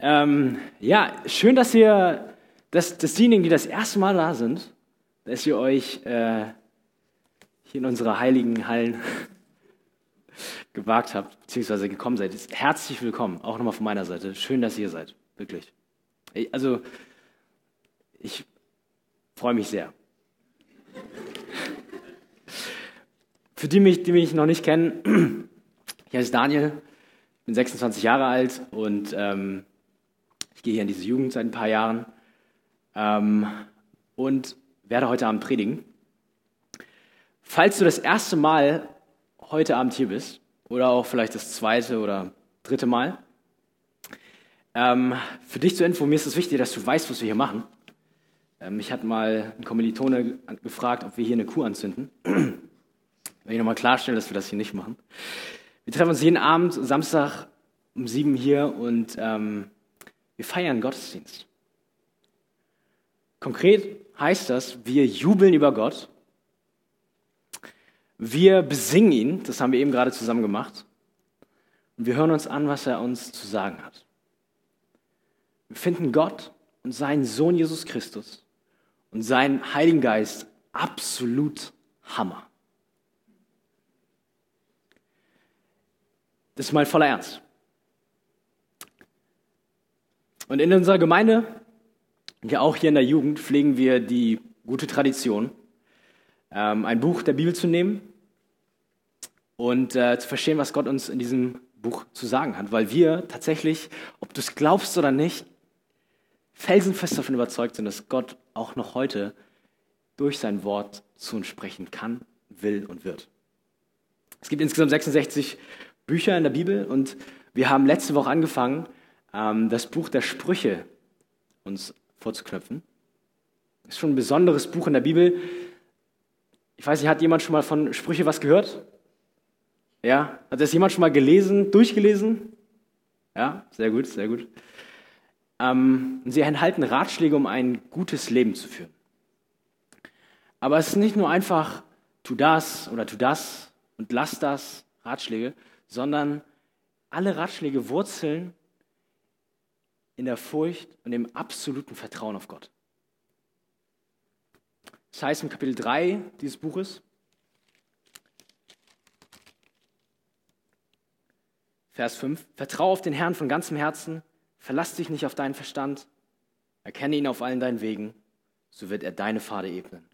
Ähm, ja, schön, dass ihr, dass, dass diejenigen, die das erste Mal da sind, dass ihr euch äh, hier in unsere heiligen Hallen gewagt habt, beziehungsweise gekommen seid. Herzlich willkommen, auch nochmal von meiner Seite. Schön, dass ihr seid, wirklich. Also, ich freue mich sehr. Für die, die mich noch nicht kennen, ich heiße Daniel, bin 26 Jahre alt und ähm, ich gehe hier in diese Jugend seit ein paar Jahren ähm, und werde heute Abend predigen. Falls du das erste Mal heute Abend hier bist oder auch vielleicht das zweite oder dritte Mal, ähm, für dich zur Info, mir ist es wichtig, dass du weißt, was wir hier machen. Ähm, mich hat mal ein Kommilitone gefragt, ob wir hier eine Kuh anzünden. Will ich nochmal klarstellen, dass wir das hier nicht machen. Wir treffen uns jeden Abend, Samstag um sieben hier und ähm, wir feiern Gottesdienst. Konkret heißt das, wir jubeln über Gott, wir besingen ihn, das haben wir eben gerade zusammen gemacht, und wir hören uns an, was er uns zu sagen hat. Wir finden Gott und seinen Sohn Jesus Christus und seinen Heiligen Geist absolut Hammer. Das ist mal voller Ernst. Und in unserer Gemeinde, ja auch hier in der Jugend, pflegen wir die gute Tradition, ähm, ein Buch der Bibel zu nehmen und äh, zu verstehen, was Gott uns in diesem Buch zu sagen hat. Weil wir tatsächlich, ob du es glaubst oder nicht, felsenfest davon überzeugt sind, dass Gott auch noch heute durch sein Wort zu uns sprechen kann, will und wird. Es gibt insgesamt 66 Bücher in der Bibel und wir haben letzte Woche angefangen, das Buch der Sprüche uns vorzuknöpfen. Das ist schon ein besonderes Buch in der Bibel. Ich weiß nicht, hat jemand schon mal von Sprüche was gehört? Ja? Hat das jemand schon mal gelesen, durchgelesen? Ja, sehr gut, sehr gut. Ähm, sie enthalten Ratschläge, um ein gutes Leben zu führen. Aber es ist nicht nur einfach, tu das oder tu das und lass das, Ratschläge, sondern alle Ratschläge wurzeln in der Furcht und dem absoluten Vertrauen auf Gott. Das heißt im Kapitel 3 dieses Buches, Vers 5, Vertraue auf den Herrn von ganzem Herzen, verlass dich nicht auf deinen Verstand, erkenne ihn auf allen deinen Wegen, so wird er deine Pfade ebnen.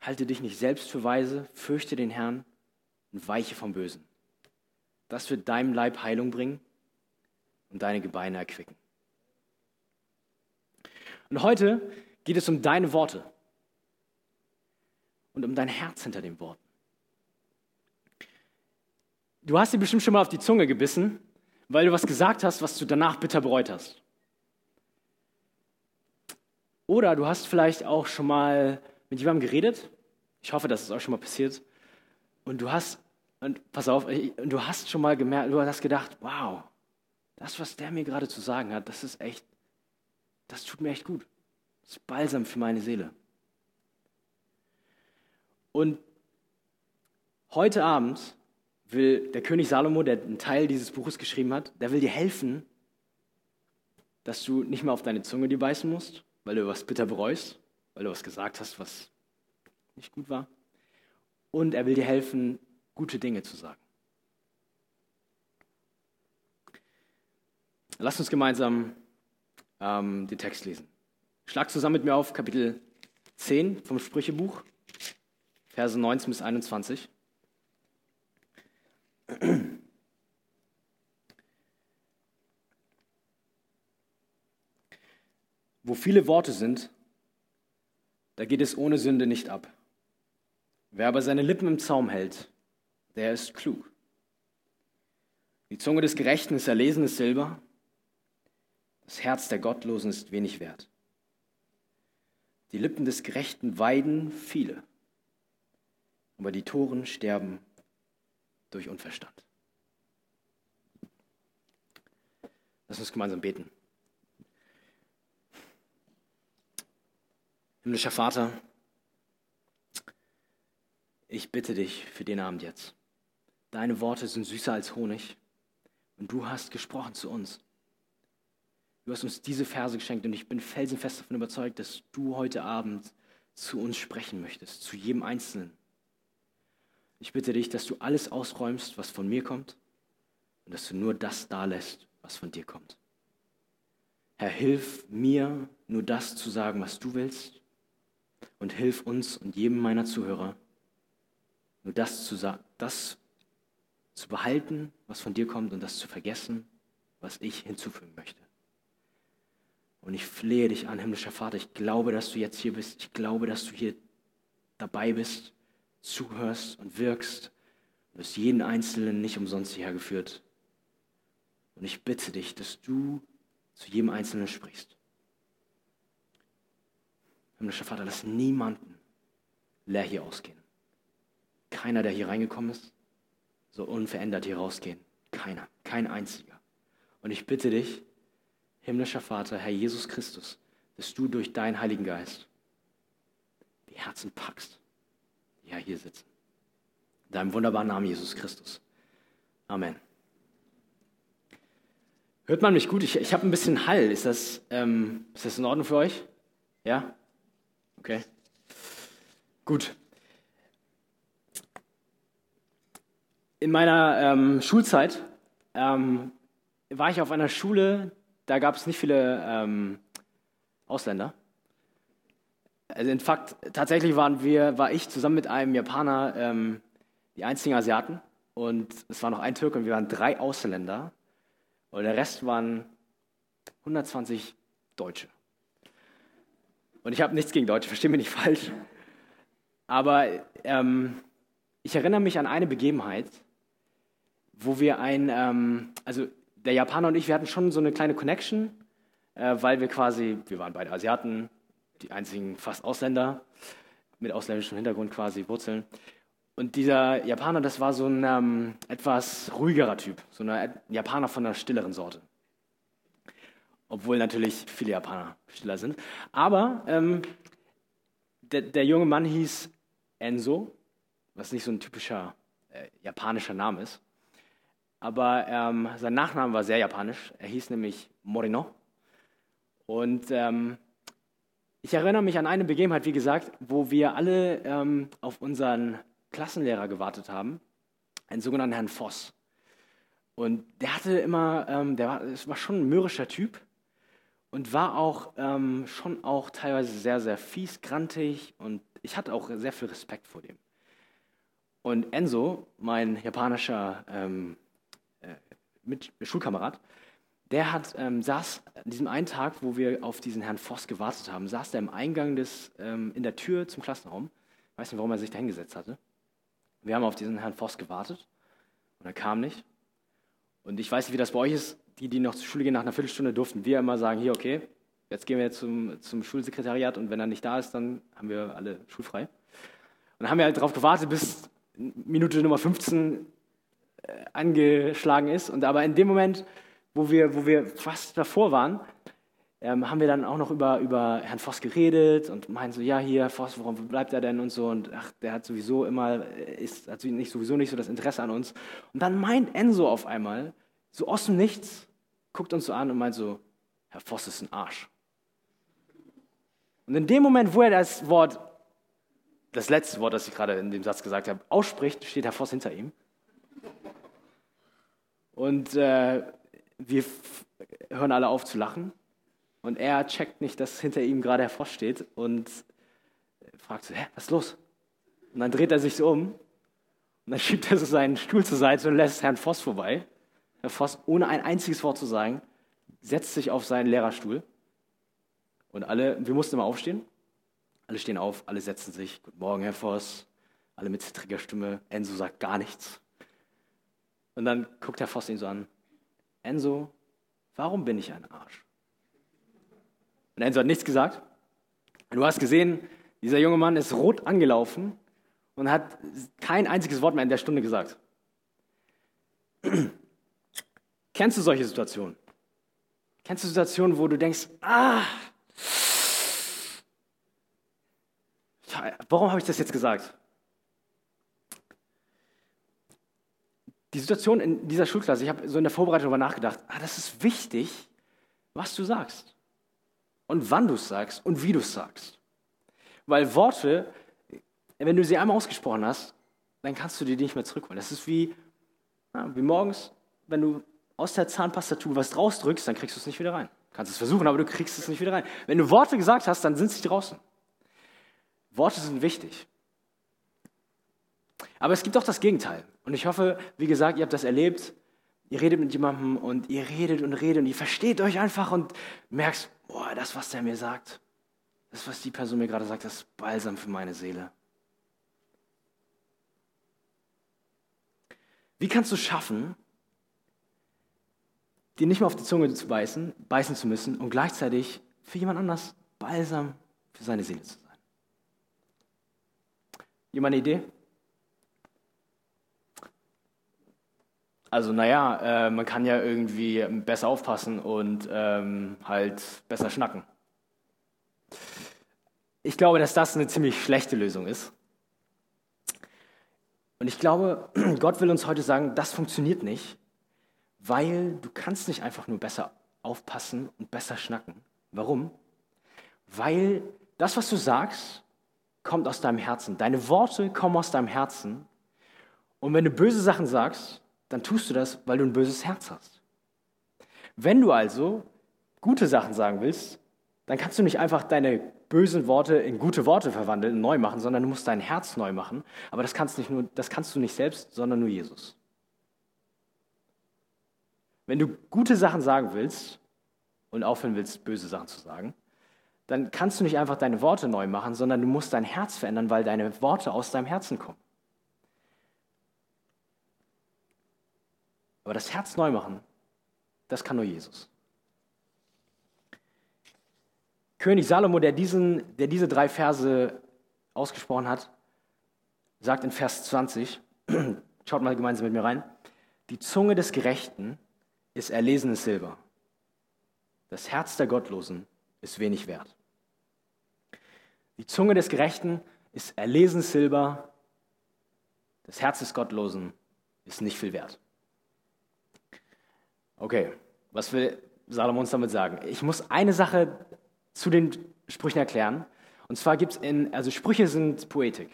Halte dich nicht selbst für weise, fürchte den Herrn und weiche vom Bösen. Das wird deinem Leib Heilung bringen und deine Gebeine erquicken. Und heute geht es um deine Worte und um dein Herz hinter den Worten. Du hast dir bestimmt schon mal auf die Zunge gebissen, weil du was gesagt hast, was du danach bitter bereut hast. Oder du hast vielleicht auch schon mal mit jemandem geredet. Ich hoffe, das ist auch schon mal passiert. Und du hast, und pass auf, du hast schon mal gemerkt, du hast gedacht, wow, das, was der mir gerade zu sagen hat, das ist echt das tut mir echt gut. Das ist Balsam für meine Seele. Und heute Abend will der König Salomo, der einen Teil dieses Buches geschrieben hat, der will dir helfen, dass du nicht mehr auf deine Zunge dir beißen musst, weil du was bitter bereust, weil du was gesagt hast, was nicht gut war. Und er will dir helfen, gute Dinge zu sagen. Lass uns gemeinsam ähm, den Text lesen. Schlag zusammen mit mir auf Kapitel 10 vom Sprüchebuch, Verse 19 bis 21. Wo viele Worte sind, da geht es ohne Sünde nicht ab. Wer aber seine Lippen im Zaum hält, der ist klug. Die Zunge des Gerechten ist erlesenes Silber, das Herz der Gottlosen ist wenig wert. Die Lippen des Gerechten weiden viele, aber die Toren sterben durch Unverstand. Lass uns gemeinsam beten. Himmlischer Vater, ich bitte dich für den Abend jetzt. Deine Worte sind süßer als Honig und du hast gesprochen zu uns. Du hast uns diese Verse geschenkt und ich bin felsenfest davon überzeugt, dass du heute Abend zu uns sprechen möchtest, zu jedem Einzelnen. Ich bitte dich, dass du alles ausräumst, was von mir kommt und dass du nur das da lässt, was von dir kommt. Herr, hilf mir, nur das zu sagen, was du willst und hilf uns und jedem meiner Zuhörer, nur das zu, das zu behalten, was von dir kommt und das zu vergessen, was ich hinzufügen möchte. Und ich flehe dich an, himmlischer Vater, ich glaube, dass du jetzt hier bist. Ich glaube, dass du hier dabei bist, zuhörst und wirkst. Du hast jeden Einzelnen nicht umsonst hierher geführt. Und ich bitte dich, dass du zu jedem Einzelnen sprichst. Himmlischer Vater, lass niemanden leer hier ausgehen. Keiner, der hier reingekommen ist, soll unverändert hier rausgehen. Keiner, kein einziger. Und ich bitte dich, himmlischer Vater, Herr Jesus Christus, dass du durch deinen Heiligen Geist die Herzen packst, die ja hier sitzen. In deinem wunderbaren Namen, Jesus Christus. Amen. Hört man mich gut? Ich, ich habe ein bisschen Hall. Ist das, ähm, ist das in Ordnung für euch? Ja? Okay. Gut. In meiner ähm, Schulzeit ähm, war ich auf einer Schule, da gab es nicht viele ähm, Ausländer. Also in Fakt, tatsächlich waren wir, war ich zusammen mit einem Japaner ähm, die einzigen Asiaten und es war noch ein Türke und wir waren drei Ausländer und der Rest waren 120 Deutsche. Und ich habe nichts gegen Deutsche, verstehe mich nicht falsch. Aber ähm, ich erinnere mich an eine Begebenheit, wo wir ein, ähm, also der Japaner und ich, wir hatten schon so eine kleine Connection, äh, weil wir quasi, wir waren beide Asiaten, die einzigen fast Ausländer mit ausländischem Hintergrund quasi, Wurzeln. Und dieser Japaner, das war so ein ähm, etwas ruhigerer Typ, so ein Japaner von einer stilleren Sorte. Obwohl natürlich viele Japaner stiller sind. Aber ähm, der, der, junge Mann hieß Enzo, was nicht so ein typischer äh, japanischer Name ist. Aber ähm, sein Nachname war sehr japanisch. Er hieß nämlich Morino. Und ähm, ich erinnere mich an eine Begebenheit, wie gesagt, wo wir alle ähm, auf unseren Klassenlehrer gewartet haben, einen sogenannten Herrn Voss. Und der hatte immer, ähm, der war, das war schon ein mürrischer Typ und war auch ähm, schon auch teilweise sehr, sehr fies, grantig und ich hatte auch sehr viel Respekt vor dem. Und Enzo, mein japanischer ähm, mit Schulkamerad, der hat, ähm, saß an diesem einen Tag, wo wir auf diesen Herrn Voss gewartet haben, saß der im Eingang des, ähm, in der Tür zum Klassenraum. Ich weiß nicht, warum er sich da hingesetzt hatte. Wir haben auf diesen Herrn Voss gewartet und er kam nicht. Und ich weiß nicht, wie das bei euch ist. Die, die noch zur Schule gehen, nach einer Viertelstunde durften wir immer sagen, hier, okay, jetzt gehen wir zum, zum Schulsekretariat und wenn er nicht da ist, dann haben wir alle schulfrei. Und dann haben wir halt darauf gewartet, bis Minute Nummer 15 äh, angeschlagen ist. Und aber in dem Moment, wo wir, wo wir fast davor waren, ähm, haben wir dann auch noch über, über Herrn Voss geredet und meinen so, ja, hier, Voss, warum bleibt er denn und so und ach, der hat sowieso immer, äh, ist, hat nicht, sowieso nicht so das Interesse an uns. Und dann meint Enzo auf einmal, so aus dem Nichts, guckt uns so an und meint so, Herr Voss ist ein Arsch. Und in dem Moment, wo er das Wort, das letzte Wort, das ich gerade in dem Satz gesagt habe, ausspricht, steht Herr Voss hinter ihm. Und äh, wir hören alle auf zu lachen. Und er checkt nicht, dass hinter ihm gerade Herr Voss steht und fragt so, hä, was ist los? Und dann dreht er sich so um und dann schiebt er so seinen Stuhl zur Seite und lässt Herrn Voss vorbei. Herr Voss, ohne ein einziges Wort zu sagen, setzt sich auf seinen Lehrerstuhl. Und alle, wir mussten immer aufstehen. Alle stehen auf, alle setzen sich. Guten Morgen, Herr Voss. Alle mit zittriger Stimme. Enzo sagt gar nichts. Und dann guckt Herr Voss ihn so an. Enzo, warum bin ich ein Arsch? Und Enzo hat nichts gesagt. Du hast gesehen, dieser junge Mann ist rot angelaufen und hat kein einziges Wort mehr in der Stunde gesagt. Kennst du solche Situationen? Kennst du Situationen, wo du denkst, ah, warum habe ich das jetzt gesagt? Die Situation in dieser Schulklasse, ich habe so in der Vorbereitung darüber nachgedacht, ah, das ist wichtig, was du sagst und wann du es sagst und wie du es sagst. Weil Worte, wenn du sie einmal ausgesprochen hast, dann kannst du die nicht mehr zurückholen. Das ist wie, ja, wie morgens, wenn du aus der Zahnpastatube was rausdrückst, dann kriegst du es nicht wieder rein. Du kannst es versuchen, aber du kriegst es nicht wieder rein. Wenn du Worte gesagt hast, dann sind sie draußen. Worte sind wichtig. Aber es gibt auch das Gegenteil. Und ich hoffe, wie gesagt, ihr habt das erlebt. Ihr redet mit jemandem und ihr redet und redet und ihr versteht euch einfach und merkst, boah, das, was der mir sagt, das, was die Person mir gerade sagt, das ist Balsam für meine Seele. Wie kannst du schaffen, dir nicht mehr auf die Zunge zu beißen, beißen zu müssen und gleichzeitig für jemand anders Balsam für seine Seele zu sein? Jemand eine Idee? Also naja, äh, man kann ja irgendwie besser aufpassen und ähm, halt besser schnacken. Ich glaube, dass das eine ziemlich schlechte Lösung ist. Und ich glaube, Gott will uns heute sagen, das funktioniert nicht, weil du kannst nicht einfach nur besser aufpassen und besser schnacken. Warum? Weil das, was du sagst, kommt aus deinem Herzen. Deine Worte kommen aus deinem Herzen. Und wenn du böse Sachen sagst, dann tust du das, weil du ein böses Herz hast. Wenn du also gute Sachen sagen willst, dann kannst du nicht einfach deine bösen Worte in gute Worte verwandeln und neu machen, sondern du musst dein Herz neu machen. Aber das kannst, nicht nur, das kannst du nicht selbst, sondern nur Jesus. Wenn du gute Sachen sagen willst und aufhören willst, böse Sachen zu sagen, dann kannst du nicht einfach deine Worte neu machen, sondern du musst dein Herz verändern, weil deine Worte aus deinem Herzen kommen. Aber das Herz neu machen, das kann nur Jesus. König Salomo, der, diesen, der diese drei Verse ausgesprochen hat, sagt in Vers 20, schaut mal gemeinsam mit mir rein, die Zunge des Gerechten ist erlesenes Silber. Das Herz der Gottlosen ist wenig wert. Die Zunge des Gerechten ist erlesenes Silber. Das Herz des Gottlosen ist nicht viel wert. Okay, was will Salomon uns damit sagen? Ich muss eine Sache zu den Sprüchen erklären. Und zwar gibt es in, also Sprüche sind Poetik.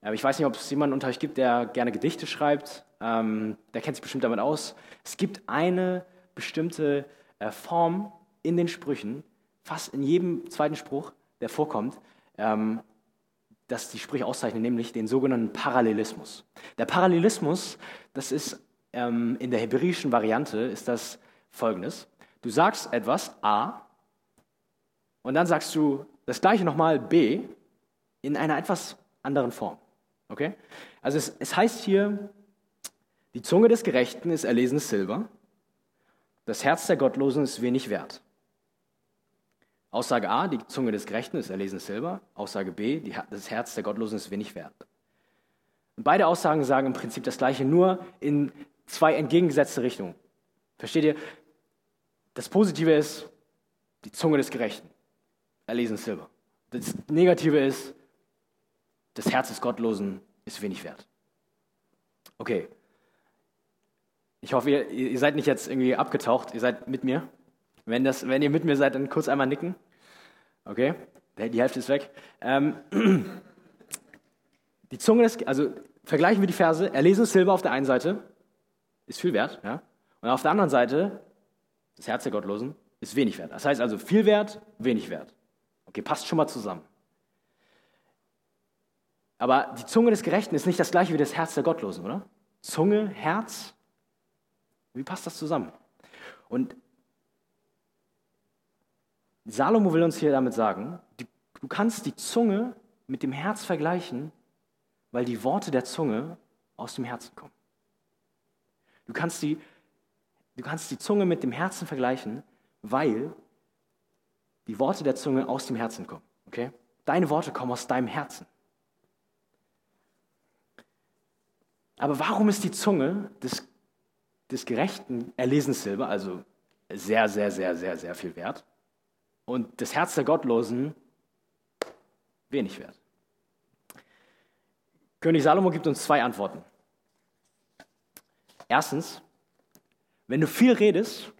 Aber ich weiß nicht, ob es jemanden unter euch gibt, der gerne Gedichte schreibt. Ähm, der kennt sich bestimmt damit aus. Es gibt eine bestimmte äh, Form in den Sprüchen, fast in jedem zweiten Spruch, der vorkommt, ähm, dass die Sprüche auszeichnen, nämlich den sogenannten Parallelismus. Der Parallelismus, das ist ähm, in der hebräischen Variante ist das folgendes. Du sagst etwas A und dann sagst du das gleiche nochmal B in einer etwas anderen Form. Okay? Also es, es heißt hier, die Zunge des Gerechten ist erlesenes Silber, das Herz der Gottlosen ist wenig wert. Aussage A, die Zunge des Gerechten ist erlesenes Silber. Aussage B, die, das Herz der Gottlosen ist wenig wert. Und beide Aussagen sagen im Prinzip das Gleiche, nur in zwei entgegengesetzte Richtungen. Versteht ihr? Das Positive ist die Zunge des Gerechten, erlesen Silber. Das Negative ist, das Herz des Gottlosen ist wenig wert. Okay. Ich hoffe, ihr, ihr seid nicht jetzt irgendwie abgetaucht, ihr seid mit mir. Wenn, das, wenn ihr mit mir seid, dann kurz einmal nicken. Okay, die Hälfte ist weg. Ähm, die Zunge des, also vergleichen wir die Verse, erlesenes Silber auf der einen Seite ist viel wert. Ja? Und auf der anderen Seite, das Herz der Gottlosen ist wenig wert. Das heißt also viel wert, wenig wert. Okay, passt schon mal zusammen. Aber die Zunge des Gerechten ist nicht das gleiche wie das Herz der Gottlosen, oder? Zunge, Herz, wie passt das zusammen? Und Salomo will uns hier damit sagen, du kannst die Zunge mit dem Herz vergleichen, weil die Worte der Zunge aus dem Herzen kommen. Du kannst die, du kannst die Zunge mit dem Herzen vergleichen, weil die Worte der Zunge aus dem Herzen kommen. Okay? Deine Worte kommen aus deinem Herzen. Aber warum ist die Zunge des, des Gerechten erlesenes Silber, also sehr, sehr, sehr, sehr, sehr viel wert, und das Herz der Gottlosen wenig wert? König Salomo gibt uns zwei Antworten. Erstens, wenn du viel redest,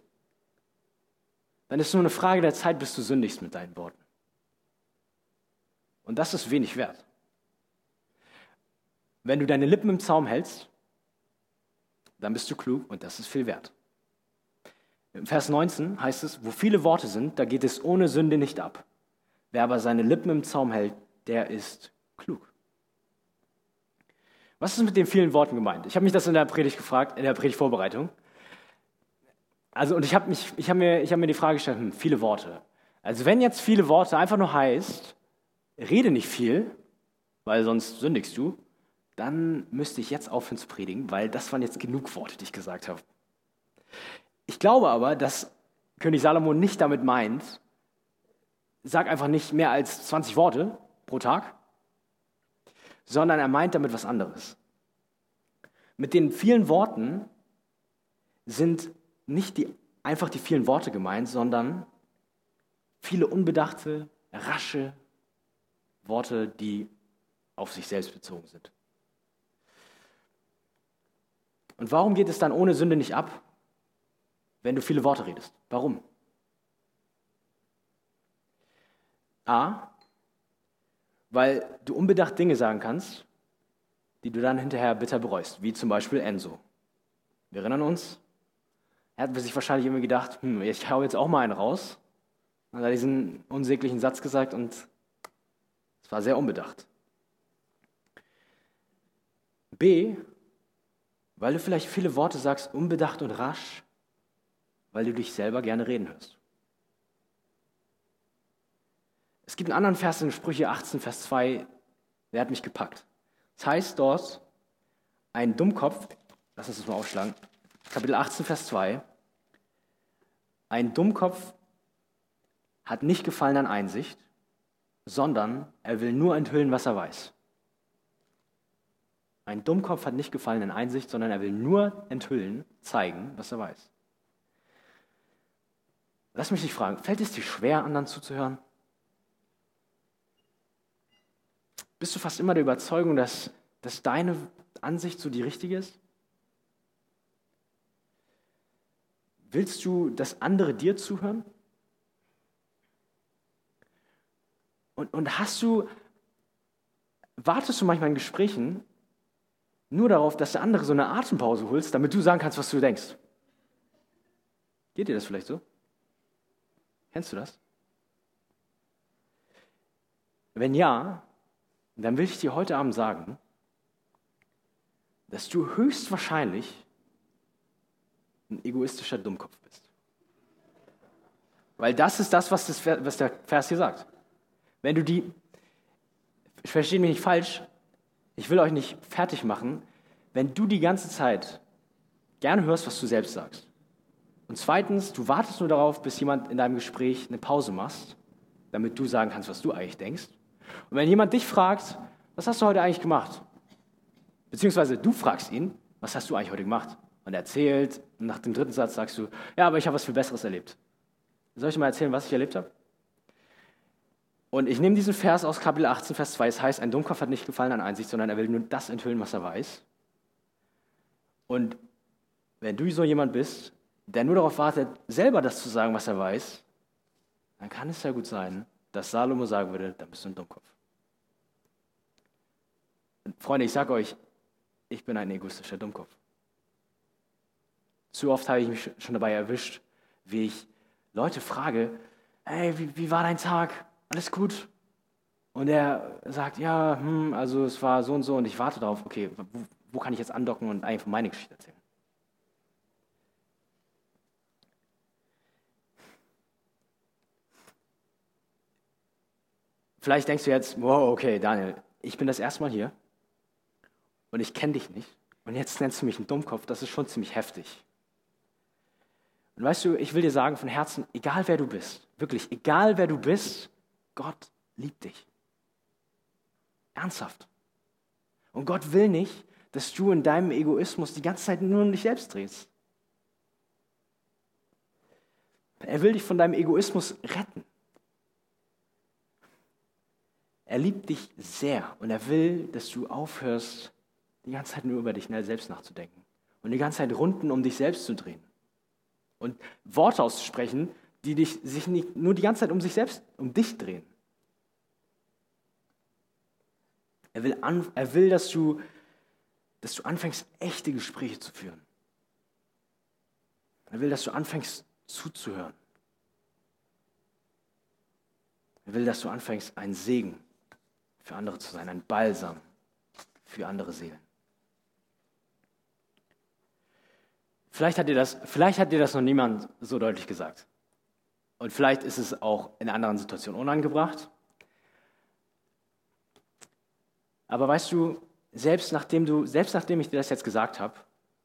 dann ist es nur eine Frage der Zeit, bis du sündigst mit deinen Worten. Und das ist wenig wert. Wenn du deine Lippen im Zaum hältst, dann bist du klug und das ist viel wert. Im Vers 19 heißt es, wo viele Worte sind, da geht es ohne Sünde nicht ab. Wer aber seine Lippen im Zaum hält, der ist klug. Was ist mit den vielen Worten gemeint? Ich habe mich das in der Predigt gefragt, in der Predigtvorbereitung. Also, und ich habe hab mir, hab mir die Frage gestellt, hm, viele Worte. Also, wenn jetzt viele Worte einfach nur heißt, rede nicht viel, weil sonst sündigst du, dann müsste ich jetzt aufhören zu predigen, weil das waren jetzt genug Worte, die ich gesagt habe. Ich glaube aber, dass König Salomo nicht damit meint, sag einfach nicht mehr als 20 Worte pro Tag, sondern er meint damit was anderes. Mit den vielen Worten sind nicht die, einfach die vielen Worte gemeint, sondern viele unbedachte, rasche Worte, die auf sich selbst bezogen sind. Und warum geht es dann ohne Sünde nicht ab, wenn du viele Worte redest? Warum? A, weil du unbedacht Dinge sagen kannst, die du dann hinterher bitter bereust, wie zum Beispiel Enzo. Wir erinnern uns, er hat sich wahrscheinlich immer gedacht, hm, ich hau jetzt auch mal einen raus. Dann hat diesen unsäglichen Satz gesagt und es war sehr unbedacht. B, weil du vielleicht viele Worte sagst, unbedacht und rasch, weil du dich selber gerne reden hörst. Es gibt einen anderen Vers in Sprüche 18, Vers 2, der hat mich gepackt. Das heißt dort, ein Dummkopf, lass uns das mal aufschlagen, Kapitel 18, Vers 2, ein Dummkopf hat nicht Gefallen an Einsicht, sondern er will nur enthüllen, was er weiß. Ein Dummkopf hat nicht Gefallen an Einsicht, sondern er will nur enthüllen, zeigen, was er weiß. Lass mich dich fragen, fällt es dir schwer, anderen zuzuhören? Bist du fast immer der Überzeugung, dass, dass deine Ansicht so die richtige ist? Willst du, dass andere dir zuhören? Und, und hast du, wartest du manchmal in Gesprächen nur darauf, dass der andere so eine Atempause holst, damit du sagen kannst, was du denkst? Geht dir das vielleicht so? Kennst du das? Wenn ja, dann will ich dir heute Abend sagen, dass du höchstwahrscheinlich ein egoistischer Dummkopf bist. Weil das ist das, was, das, was der Vers hier sagt. Wenn du die, ich verstehe mich nicht falsch, ich will euch nicht fertig machen, wenn du die ganze Zeit gerne hörst, was du selbst sagst. Und zweitens, du wartest nur darauf, bis jemand in deinem Gespräch eine Pause machst, damit du sagen kannst, was du eigentlich denkst. Und wenn jemand dich fragt, was hast du heute eigentlich gemacht? Beziehungsweise du fragst ihn, was hast du eigentlich heute gemacht? Und er erzählt, und nach dem dritten Satz sagst du, ja, aber ich habe was viel Besseres erlebt. Soll ich mal erzählen, was ich erlebt habe? Und ich nehme diesen Vers aus Kapitel 18, Vers 2. Es heißt, ein Dummkopf hat nicht gefallen an Einsicht, sondern er will nur das enthüllen, was er weiß. Und wenn du so jemand bist, der nur darauf wartet, selber das zu sagen, was er weiß, dann kann es ja gut sein, dass Salomo sagen würde, dann bist du ein Dummkopf. Und Freunde, ich sage euch, ich bin ein egoistischer Dummkopf. Zu oft habe ich mich schon dabei erwischt, wie ich Leute frage, hey, wie, wie war dein Tag? Alles gut? Und er sagt, ja, hm, also es war so und so und ich warte darauf, okay, wo, wo kann ich jetzt andocken und einfach meine Geschichte erzählen? Vielleicht denkst du jetzt, wow, okay, Daniel, ich bin das erste Mal hier und ich kenne dich nicht und jetzt nennst du mich einen Dummkopf, das ist schon ziemlich heftig. Und weißt du, ich will dir sagen von Herzen, egal wer du bist, wirklich, egal wer du bist, Gott liebt dich. Ernsthaft. Und Gott will nicht, dass du in deinem Egoismus die ganze Zeit nur um dich selbst drehst. Er will dich von deinem Egoismus retten. Er liebt dich sehr und er will, dass du aufhörst, die ganze Zeit nur über dich selbst nachzudenken und die ganze Zeit Runden um dich selbst zu drehen und Worte auszusprechen, die dich, sich nicht nur die ganze Zeit um sich selbst, um dich drehen. Er will, an, er will dass, du, dass du anfängst, echte Gespräche zu führen. Er will, dass du anfängst zuzuhören. Er will, dass du anfängst, ein Segen für andere zu sein, ein Balsam für andere Seelen. Vielleicht hat dir das, vielleicht hat dir das noch niemand so deutlich gesagt. Und vielleicht ist es auch in anderen Situationen unangebracht. Aber weißt du, selbst nachdem du, selbst nachdem ich dir das jetzt gesagt habe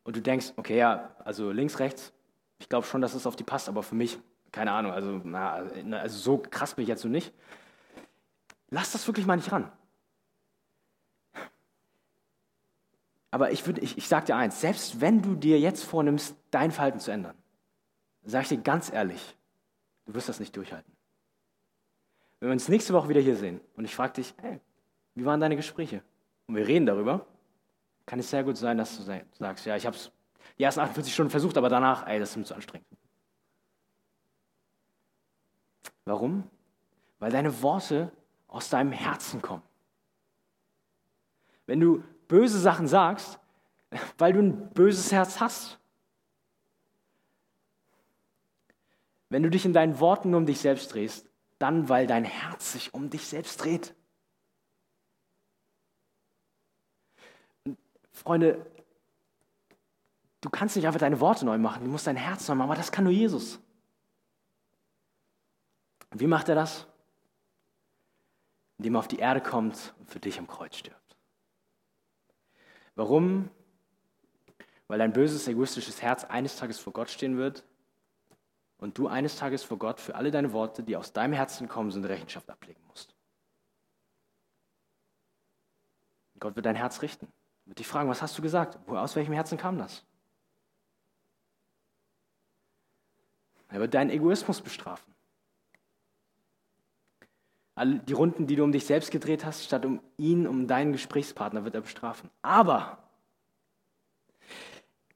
und du denkst, okay, ja, also links, rechts, ich glaube schon, dass es auf die passt, aber für mich, keine Ahnung, also, na, also so krass bin ich jetzt so nicht. Lass das wirklich mal nicht ran. Aber ich, ich, ich sage dir eins, selbst wenn du dir jetzt vornimmst, dein Verhalten zu ändern, sage ich dir ganz ehrlich, du wirst das nicht durchhalten. Wenn wir uns nächste Woche wieder hier sehen und ich frage dich, hey, wie waren deine Gespräche? Und wir reden darüber, kann es sehr gut sein, dass du sagst, ja, ich habe es die ersten 48 Stunden versucht, aber danach, ey, das ist mir zu anstrengend. Warum? Weil deine Worte aus deinem Herzen kommen. Wenn du böse Sachen sagst, weil du ein böses Herz hast. Wenn du dich in deinen Worten um dich selbst drehst, dann weil dein Herz sich um dich selbst dreht. Und Freunde, du kannst nicht einfach deine Worte neu machen, du musst dein Herz neu machen, aber das kann nur Jesus. wie macht er das? Indem er auf die Erde kommt und für dich am Kreuz stirbt. Warum? Weil dein böses, egoistisches Herz eines Tages vor Gott stehen wird und du eines Tages vor Gott für alle deine Worte, die aus deinem Herzen kommen sind, Rechenschaft ablegen musst. Gott wird dein Herz richten. Wird dich fragen, was hast du gesagt? Aus welchem Herzen kam das? Er wird deinen Egoismus bestrafen. Die Runden, die du um dich selbst gedreht hast, statt um ihn, um deinen Gesprächspartner, wird er bestrafen. Aber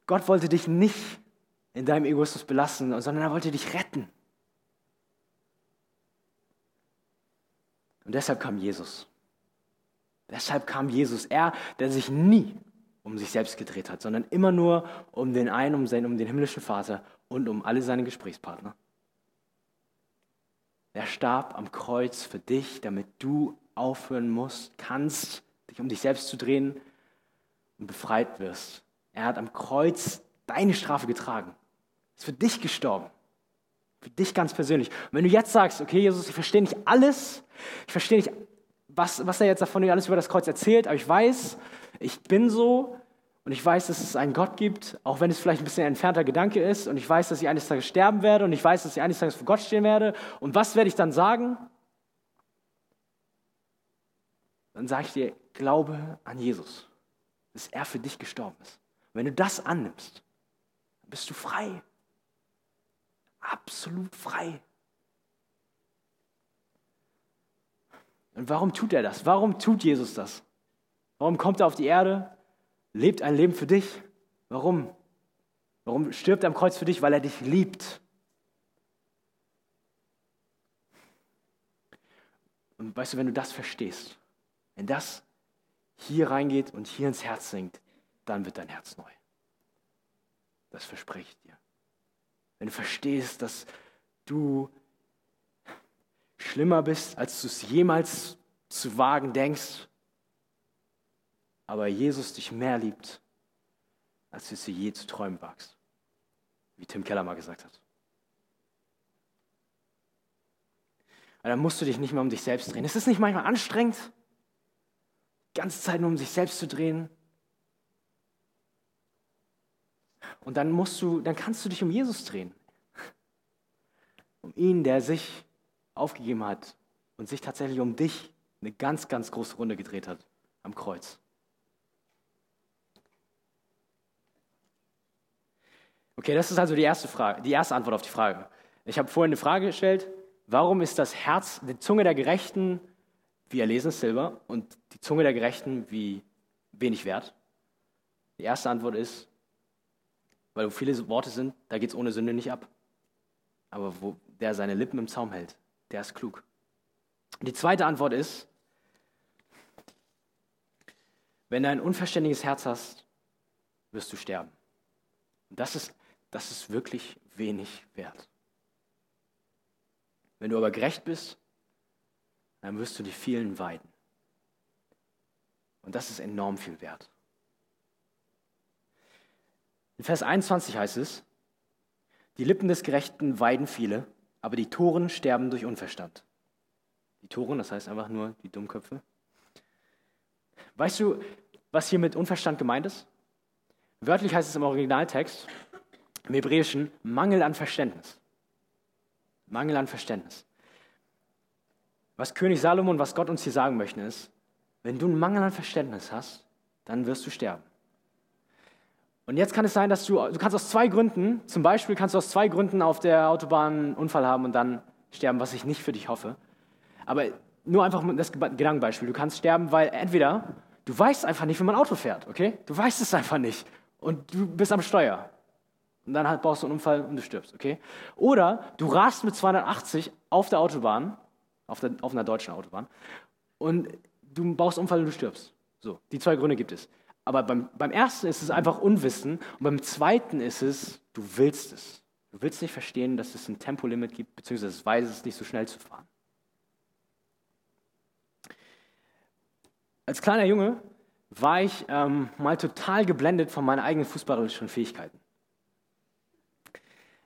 Gott wollte dich nicht in deinem Egoismus belassen, sondern er wollte dich retten. Und deshalb kam Jesus. Deshalb kam Jesus. Er, der sich nie um sich selbst gedreht hat, sondern immer nur um den einen, um, seinen, um den himmlischen Vater und um alle seine Gesprächspartner. Er starb am Kreuz für dich, damit du aufhören musst, kannst, dich um dich selbst zu drehen und befreit wirst. Er hat am Kreuz deine Strafe getragen. Ist für dich gestorben. Für dich ganz persönlich. Und wenn du jetzt sagst, okay, Jesus, ich verstehe nicht alles, ich verstehe nicht, was, was er jetzt davon alles über das Kreuz erzählt, aber ich weiß, ich bin so, und ich weiß, dass es einen Gott gibt, auch wenn es vielleicht ein bisschen ein entfernter Gedanke ist. Und ich weiß, dass ich eines Tages sterben werde. Und ich weiß, dass ich eines Tages vor Gott stehen werde. Und was werde ich dann sagen? Dann sage ich dir, glaube an Jesus, dass er für dich gestorben ist. Und wenn du das annimmst, bist du frei. Absolut frei. Und warum tut er das? Warum tut Jesus das? Warum kommt er auf die Erde? Lebt ein Leben für dich. Warum? Warum stirbt er am Kreuz für dich? Weil er dich liebt. Und weißt du, wenn du das verstehst, wenn das hier reingeht und hier ins Herz sinkt, dann wird dein Herz neu. Das verspreche ich dir. Wenn du verstehst, dass du schlimmer bist, als du es jemals zu wagen denkst, aber Jesus dich mehr liebt, als du je zu träumen wagst. Wie Tim Keller mal gesagt hat. Und dann musst du dich nicht mehr um dich selbst drehen. Ist es nicht manchmal anstrengend, die ganze Zeit nur um sich selbst zu drehen? Und dann musst du, dann kannst du dich um Jesus drehen. Um ihn, der sich aufgegeben hat und sich tatsächlich um dich eine ganz, ganz große Runde gedreht hat am Kreuz. Okay, das ist also die erste Frage, die erste Antwort auf die Frage. Ich habe vorhin eine Frage gestellt, warum ist das Herz, die Zunge der Gerechten wie erlesenes Silber und die Zunge der Gerechten wie wenig wert? Die erste Antwort ist, weil wo viele Worte sind, da geht es ohne Sünde nicht ab. Aber wo, der seine Lippen im Zaum hält, der ist klug. Die zweite Antwort ist, wenn du ein unverständiges Herz hast, wirst du sterben. Und das ist, das ist wirklich wenig wert. Wenn du aber gerecht bist, dann wirst du die vielen weiden. Und das ist enorm viel wert. In Vers 21 heißt es, die Lippen des Gerechten weiden viele, aber die Toren sterben durch Unverstand. Die Toren, das heißt einfach nur die Dummköpfe. Weißt du, was hier mit Unverstand gemeint ist? Wörtlich heißt es im Originaltext, im Hebräischen, Mangel an Verständnis. Mangel an Verständnis. Was König Salomon, was Gott uns hier sagen möchte, ist, wenn du einen Mangel an Verständnis hast, dann wirst du sterben. Und jetzt kann es sein, dass du, du kannst aus zwei Gründen, zum Beispiel kannst du aus zwei Gründen auf der Autobahn einen Unfall haben und dann sterben, was ich nicht für dich hoffe. Aber nur einfach das Gedankenbeispiel. Du kannst sterben, weil entweder du weißt einfach nicht, wie man Auto fährt, okay? Du weißt es einfach nicht. Und du bist am Steuer. Und dann halt baust du einen Unfall und du stirbst, okay? Oder du rast mit 280 auf der Autobahn, auf, der, auf einer deutschen Autobahn, und du baust einen Unfall und du stirbst. So, die zwei Gründe gibt es. Aber beim, beim ersten ist es einfach Unwissen und beim zweiten ist es, du willst es. Du willst nicht verstehen, dass es ein Tempolimit gibt, beziehungsweise weiß es nicht so schnell zu fahren. Als kleiner Junge war ich ähm, mal total geblendet von meinen eigenen fußballerischen Fähigkeiten.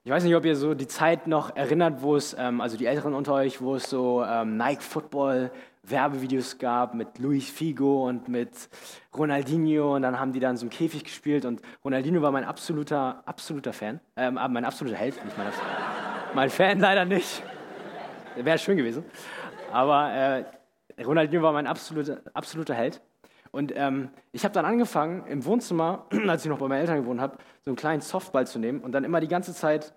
Ich weiß nicht, ob ihr so die Zeit noch erinnert, wo es, ähm, also die Älteren unter euch, wo es so ähm, Nike Football Werbevideos gab mit Luis Figo und mit Ronaldinho und dann haben die dann so im Käfig gespielt und Ronaldinho war mein absoluter, absoluter Fan, ähm, mein absoluter Held, nicht mein, mein Fan leider nicht. Wäre schön gewesen. Aber äh, Ronaldinho war mein absoluter, absoluter Held. Und ähm, ich habe dann angefangen, im Wohnzimmer, als ich noch bei meinen Eltern gewohnt habe, so einen kleinen Softball zu nehmen und dann immer die ganze Zeit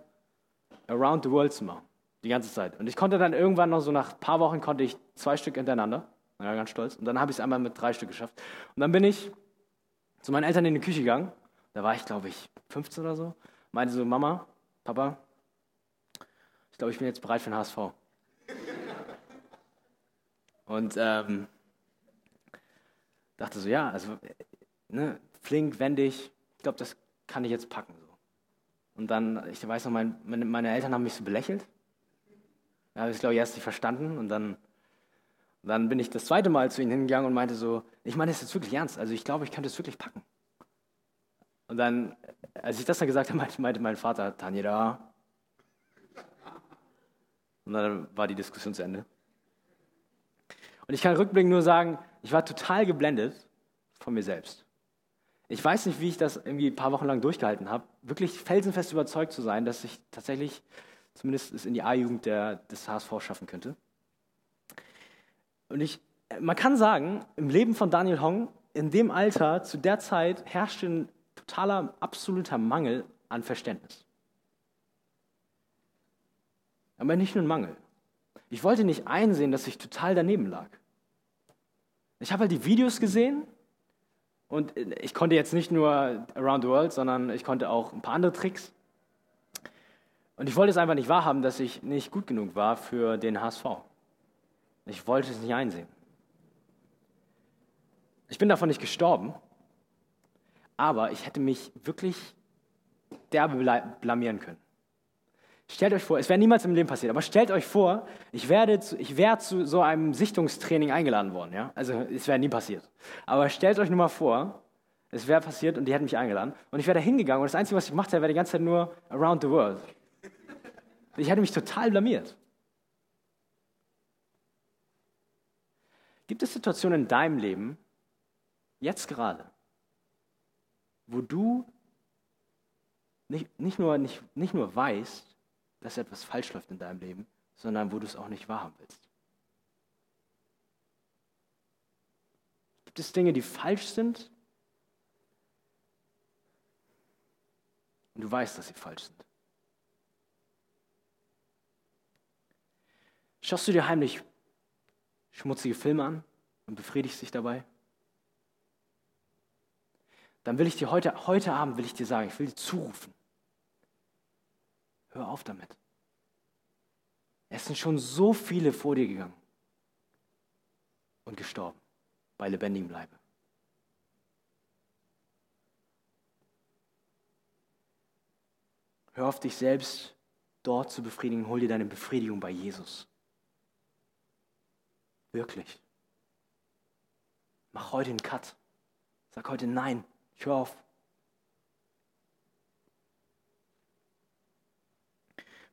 around the world zu machen. Die ganze Zeit. Und ich konnte dann irgendwann noch so nach ein paar Wochen konnte ich zwei Stück hintereinander. War ganz stolz. Und dann habe ich es einmal mit drei Stück geschafft. Und dann bin ich zu meinen Eltern in die Küche gegangen. Da war ich, glaube ich, 15 oder so. Meinte so, Mama, Papa, ich glaube, ich bin jetzt bereit für den HSV. Und ähm, dachte so, ja, also ne, flink, wendig, ich glaube, das kann ich jetzt packen. So. Und dann, ich weiß noch, mein, meine, meine Eltern haben mich so belächelt. Da habe ich es, glaube ich, erst nicht verstanden. Und dann, dann bin ich das zweite Mal zu ihnen hingegangen und meinte so, ich meine das jetzt wirklich ernst. Also ich glaube, ich könnte es wirklich packen. Und dann, als ich das dann gesagt habe, meinte, mein Vater, Tanja da. Und dann war die Diskussion zu Ende. Und ich kann rückblickend nur sagen, ich war total geblendet von mir selbst. Ich weiß nicht, wie ich das irgendwie ein paar Wochen lang durchgehalten habe, wirklich felsenfest überzeugt zu sein, dass ich tatsächlich zumindest es in die A-Jugend des HSV schaffen könnte. Und ich, man kann sagen, im Leben von Daniel Hong, in dem Alter, zu der Zeit, herrschte ein totaler, absoluter Mangel an Verständnis. Aber nicht nur ein Mangel. Ich wollte nicht einsehen, dass ich total daneben lag. Ich habe halt die Videos gesehen und ich konnte jetzt nicht nur Around the World, sondern ich konnte auch ein paar andere Tricks. Und ich wollte es einfach nicht wahrhaben, dass ich nicht gut genug war für den HSV. Ich wollte es nicht einsehen. Ich bin davon nicht gestorben, aber ich hätte mich wirklich derbe blamieren können. Stellt euch vor, es wäre niemals im Leben passiert, aber stellt euch vor, ich, werde zu, ich wäre zu so einem Sichtungstraining eingeladen worden. Ja? Also es wäre nie passiert. Aber stellt euch nur mal vor, es wäre passiert und die hätten mich eingeladen und ich wäre da hingegangen und das Einzige, was ich gemacht hätte, wäre die ganze Zeit nur around the world. Ich hätte mich total blamiert. Gibt es Situationen in deinem Leben, jetzt gerade, wo du nicht, nicht, nur, nicht, nicht nur weißt, dass etwas falsch läuft in deinem Leben, sondern wo du es auch nicht wahrhaben willst? Gibt es Dinge, die falsch sind und du weißt, dass sie falsch sind? Schaust du dir heimlich schmutzige Filme an und befriedigst dich dabei? Dann will ich dir heute, heute Abend will ich dir sagen, ich will dir zurufen. Hör auf damit. Es sind schon so viele vor dir gegangen und gestorben bei lebendigem Leibe. Hör auf dich selbst dort zu befriedigen. Hol dir deine Befriedigung bei Jesus. Wirklich. Mach heute einen Cut. Sag heute nein. Ich höre auf.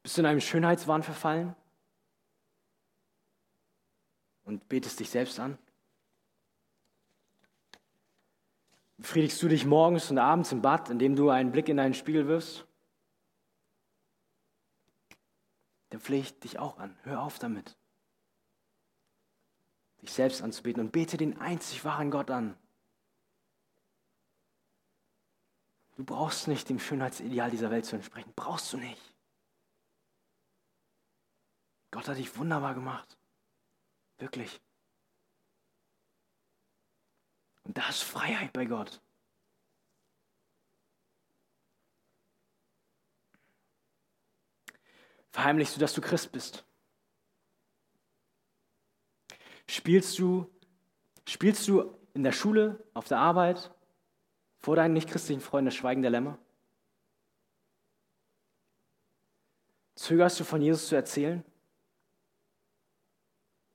Bist du in einem Schönheitswahn verfallen? Und betest dich selbst an? Befriedigst du dich morgens und abends im Bad, indem du einen Blick in deinen Spiegel wirfst? Dann flehe ich dich auch an. Hör auf damit. Dich selbst anzubeten und bete den einzig wahren Gott an. Du brauchst nicht dem Schönheitsideal dieser Welt zu entsprechen. Brauchst du nicht. Gott hat dich wunderbar gemacht. Wirklich. Und da ist Freiheit bei Gott. Verheimlichst du, dass du Christ bist? Spielst du, spielst du in der Schule, auf der Arbeit, vor deinen nichtchristlichen Freunden das Schweigen der Lämmer? Zögerst du von Jesus zu erzählen?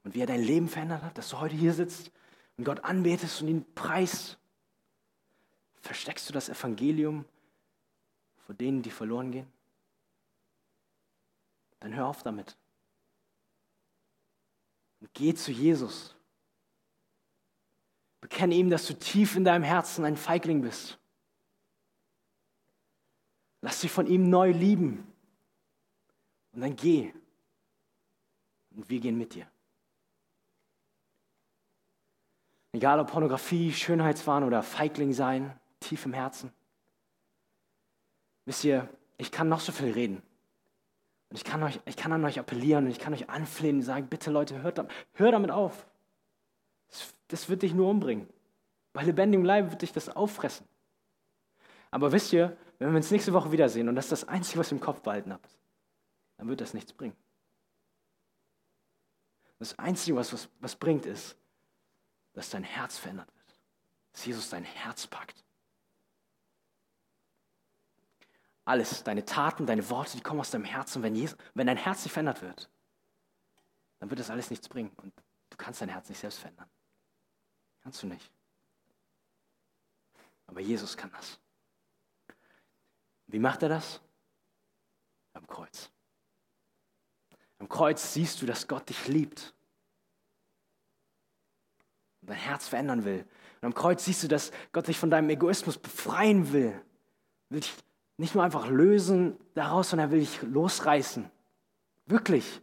Und wie er dein Leben verändert hat, dass du heute hier sitzt und Gott anbetest und ihn preist, versteckst du das Evangelium vor denen, die verloren gehen? Dann hör auf damit. Und geh zu Jesus. Bekenne ihm, dass du tief in deinem Herzen ein Feigling bist. Lass dich von ihm neu lieben. Und dann geh. Und wir gehen mit dir. Egal ob Pornografie, Schönheitswahn oder Feigling sein, tief im Herzen. Wisst ihr, ich kann noch so viel reden. Und ich kann, euch, ich kann an euch appellieren und ich kann euch anflehen und sagen, bitte Leute, hört, hört damit auf. Das, das wird dich nur umbringen. Bei lebendigem Leib wird dich das auffressen. Aber wisst ihr, wenn wir uns nächste Woche wiedersehen und das ist das Einzige, was ihr im Kopf behalten habt, dann wird das nichts bringen. Das Einzige, was, was, was bringt, ist, dass dein Herz verändert wird. Dass Jesus dein Herz packt. Alles, deine Taten, deine Worte, die kommen aus deinem Herzen. Wenn, Jesus, wenn dein Herz nicht verändert wird, dann wird das alles nichts bringen. Und du kannst dein Herz nicht selbst verändern. Kannst du nicht. Aber Jesus kann das. Wie macht er das? Am Kreuz. Am Kreuz siehst du, dass Gott dich liebt dein Herz verändern will. Und am Kreuz siehst du, dass Gott dich von deinem Egoismus befreien will. Will dich nicht nur einfach lösen daraus, sondern er will dich losreißen. Wirklich.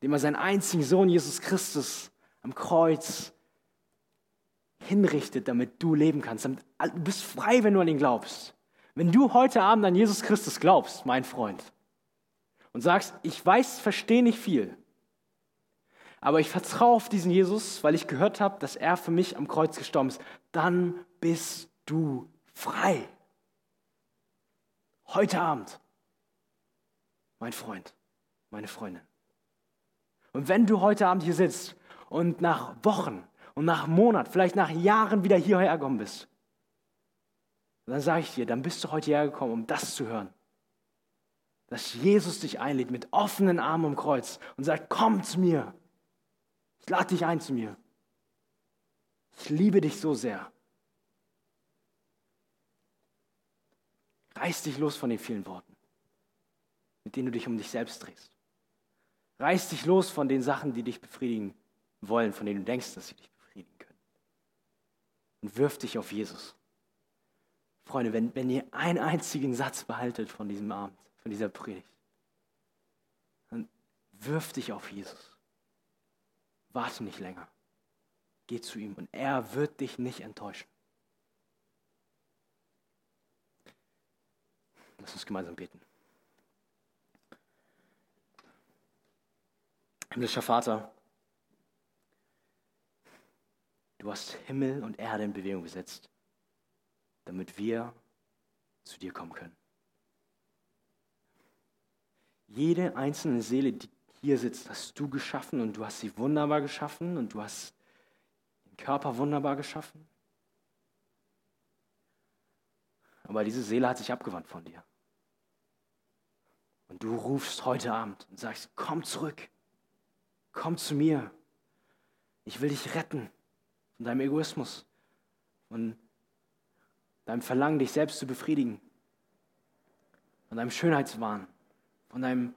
Indem er seinen einzigen Sohn Jesus Christus am Kreuz hinrichtet, damit du leben kannst. Du bist frei, wenn du an ihn glaubst. Wenn du heute Abend an Jesus Christus glaubst, mein Freund, und sagst, ich weiß, verstehe nicht viel, aber ich vertraue auf diesen Jesus, weil ich gehört habe, dass er für mich am Kreuz gestorben ist, dann bist du frei. Heute Abend, mein Freund, meine Freundin. Und wenn du heute Abend hier sitzt und nach Wochen und nach Monaten, vielleicht nach Jahren wieder hierher gekommen bist, dann sage ich dir, dann bist du heute hergekommen, um das zu hören. Dass Jesus dich einlädt mit offenen Armen am Kreuz und sagt, komm zu mir. Ich lade dich ein zu mir. Ich liebe dich so sehr. Reiß dich los von den vielen Worten, mit denen du dich um dich selbst drehst. Reiß dich los von den Sachen, die dich befriedigen wollen, von denen du denkst, dass sie dich befriedigen können. Und wirf dich auf Jesus. Freunde, wenn, wenn ihr einen einzigen Satz behaltet von diesem Abend, von dieser Predigt, dann wirf dich auf Jesus. Warte nicht länger. Geh zu ihm und er wird dich nicht enttäuschen. Lass uns gemeinsam beten. Himmlischer Vater, du hast Himmel und Erde in Bewegung gesetzt, damit wir zu dir kommen können. jede einzelne Seele, die hier sitzt, hast du geschaffen und du hast sie wunderbar geschaffen und du hast den Körper wunderbar geschaffen. Aber diese Seele hat sich abgewandt von dir. Und du rufst heute Abend und sagst, komm zurück, komm zu mir. Ich will dich retten von deinem Egoismus, von deinem Verlangen, dich selbst zu befriedigen, von deinem Schönheitswahn, von, deinem,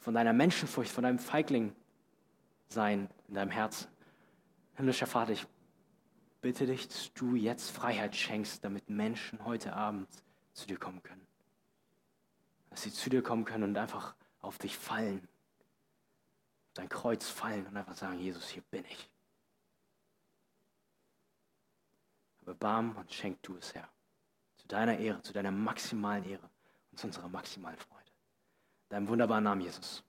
von deiner Menschenfurcht, von deinem Feigling sein in deinem Herzen. Himmlischer Vater, ich bitte dich, dass du jetzt Freiheit schenkst, damit Menschen heute Abend zu dir kommen können. Dass sie zu dir kommen können und einfach auf dich fallen, auf dein Kreuz fallen und einfach sagen, Jesus, hier bin ich. Aber Barm und schenk du es, Herr. Zu deiner Ehre, zu deiner maximalen Ehre und zu unserer maximalen Freude. Deinem wunderbaren Namen, Jesus.